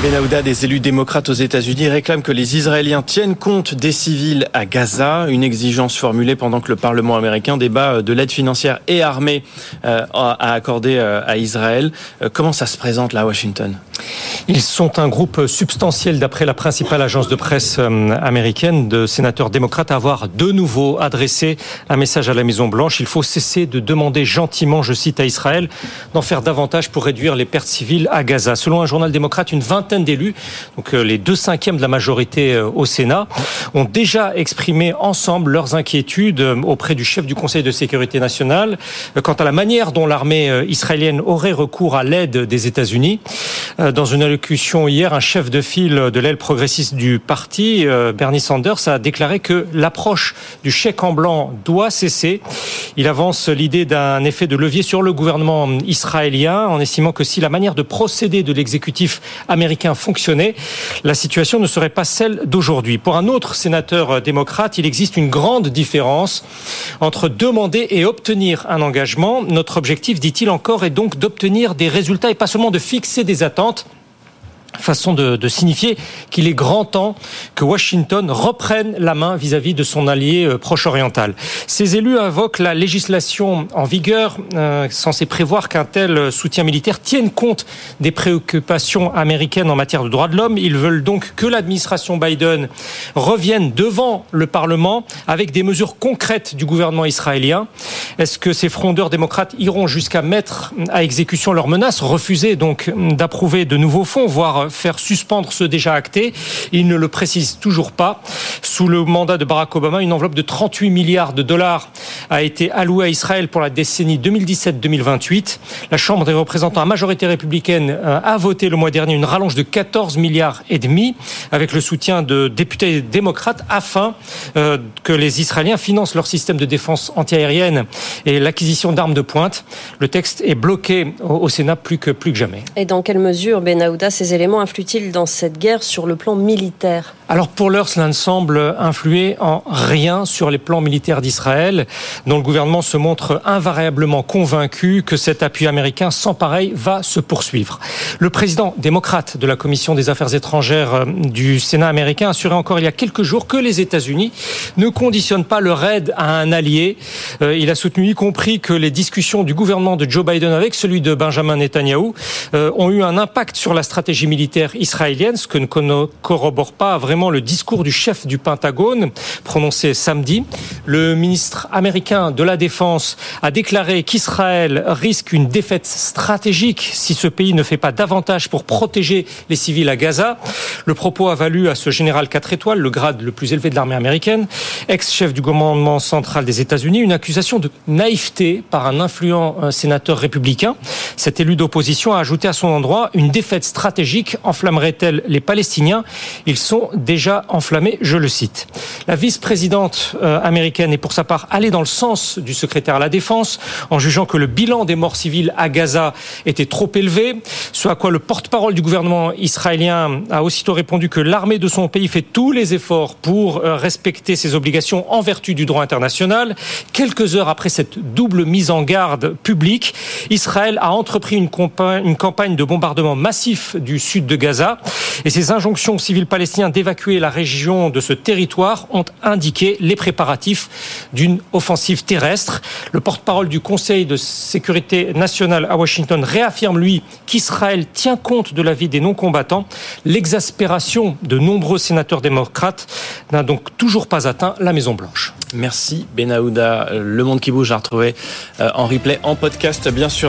Benahouda, des élus démocrates aux États-Unis réclament que les Israéliens tiennent compte des civils à Gaza, une exigence formulée pendant que le Parlement américain débat de l'aide financière et armée euh, à accorder euh, à Israël. Euh, comment ça se présente là Washington? Ils sont un groupe substantiel, d'après la principale agence de presse américaine, de sénateurs démocrates à avoir de nouveau adressé un message à la Maison-Blanche. Il faut cesser de demander gentiment, je cite, à Israël, d'en faire davantage pour réduire les pertes civiles à Gaza. Selon un journal démocrate, une vingtaine d'élus, donc euh, les deux cinquièmes de la majorité euh, au Sénat, ont déjà exprimé ensemble leurs inquiétudes euh, auprès du chef du Conseil de sécurité nationale quant à la manière dont l'armée israélienne aurait recours à l'aide des États-Unis. Dans une allocution hier, un chef de file de l'aile progressiste du parti, Bernie Sanders, a déclaré que l'approche du chèque en blanc doit cesser. Il avance l'idée d'un effet de levier sur le gouvernement israélien en estimant que si la manière de procéder de l'exécutif américain fonctionnait, la situation ne serait pas celle d'aujourd'hui. Pour un autre sénateur démocrate, il existe une grande différence entre demander et obtenir un engagement. Notre objectif, dit-il encore, est donc d'obtenir des résultats et pas seulement de fixer des attentes façon de, de signifier qu'il est grand temps que Washington reprenne la main vis-à-vis de son allié euh, proche-oriental. Ces élus invoquent la législation en vigueur euh, censée prévoir qu'un tel soutien militaire tienne compte des préoccupations américaines en matière de droits de l'homme. Ils veulent donc que l'administration Biden revienne devant le Parlement avec des mesures concrètes du gouvernement israélien. Est-ce que ces frondeurs démocrates iront jusqu'à mettre à exécution leurs menaces, refuser donc d'approuver de nouveaux fonds, voire faire suspendre ceux déjà actés. Il ne le précise toujours pas. Sous le mandat de Barack Obama, une enveloppe de 38 milliards de dollars a été allouée à Israël pour la décennie 2017-2028. La Chambre des représentants à majorité républicaine euh, a voté le mois dernier une rallonge de 14 milliards et demi avec le soutien de députés démocrates afin euh, que les Israéliens financent leur système de défense antiaérienne et l'acquisition d'armes de pointe. Le texte est bloqué au Sénat plus que, plus que jamais. Et dans quelle mesure, Ben Aouda, ces éléments influe-t-il dans cette guerre sur le plan militaire? Alors pour l'heure, cela ne semble influer en rien sur les plans militaires d'Israël, dont le gouvernement se montre invariablement convaincu que cet appui américain sans pareil va se poursuivre. Le président démocrate de la Commission des Affaires étrangères euh, du Sénat américain assurait encore il y a quelques jours que les États-Unis ne conditionnent pas leur aide à un allié. Euh, il a soutenu y compris que les discussions du gouvernement de Joe Biden avec celui de Benjamin Netanyahu euh, ont eu un impact sur la stratégie militaire militaire israélienne, ce que ne corrobore pas vraiment le discours du chef du Pentagone prononcé samedi. Le ministre américain de la Défense a déclaré qu'Israël risque une défaite stratégique si ce pays ne fait pas davantage pour protéger les civils à Gaza. Le propos a valu à ce général 4 étoiles, le grade le plus élevé de l'armée américaine, ex-chef du commandement central des États-Unis, une accusation de naïveté par un influent sénateur républicain. Cet élu d'opposition a ajouté à son endroit une défaite stratégique enflammerait-elle les Palestiniens? Ils sont déjà enflammés, je le cite. La vice-présidente euh, américaine est pour sa part allée dans le sens du secrétaire à la Défense en jugeant que le bilan des morts civiles à Gaza était trop élevé, ce à quoi le porte-parole du gouvernement israélien a aussitôt répondu que l'armée de son pays fait tous les efforts pour euh, respecter ses obligations en vertu du droit international. Quelques heures après cette double mise en garde publique, Israël a entrepris une campagne de bombardement massif du sud de Gaza. Et ces injonctions aux civils palestiniens d'évacuer la région de ce territoire ont indiqué les préparatifs d'une offensive terrestre. Le porte-parole du Conseil de sécurité nationale à Washington réaffirme, lui, qu'Israël tient compte de la vie des non-combattants. L'exaspération de nombreux sénateurs démocrates n'a donc toujours pas atteint la Maison-Blanche. Merci Benahouda. Le Monde qui bouge à retrouver euh, en replay, en podcast, bien sûr.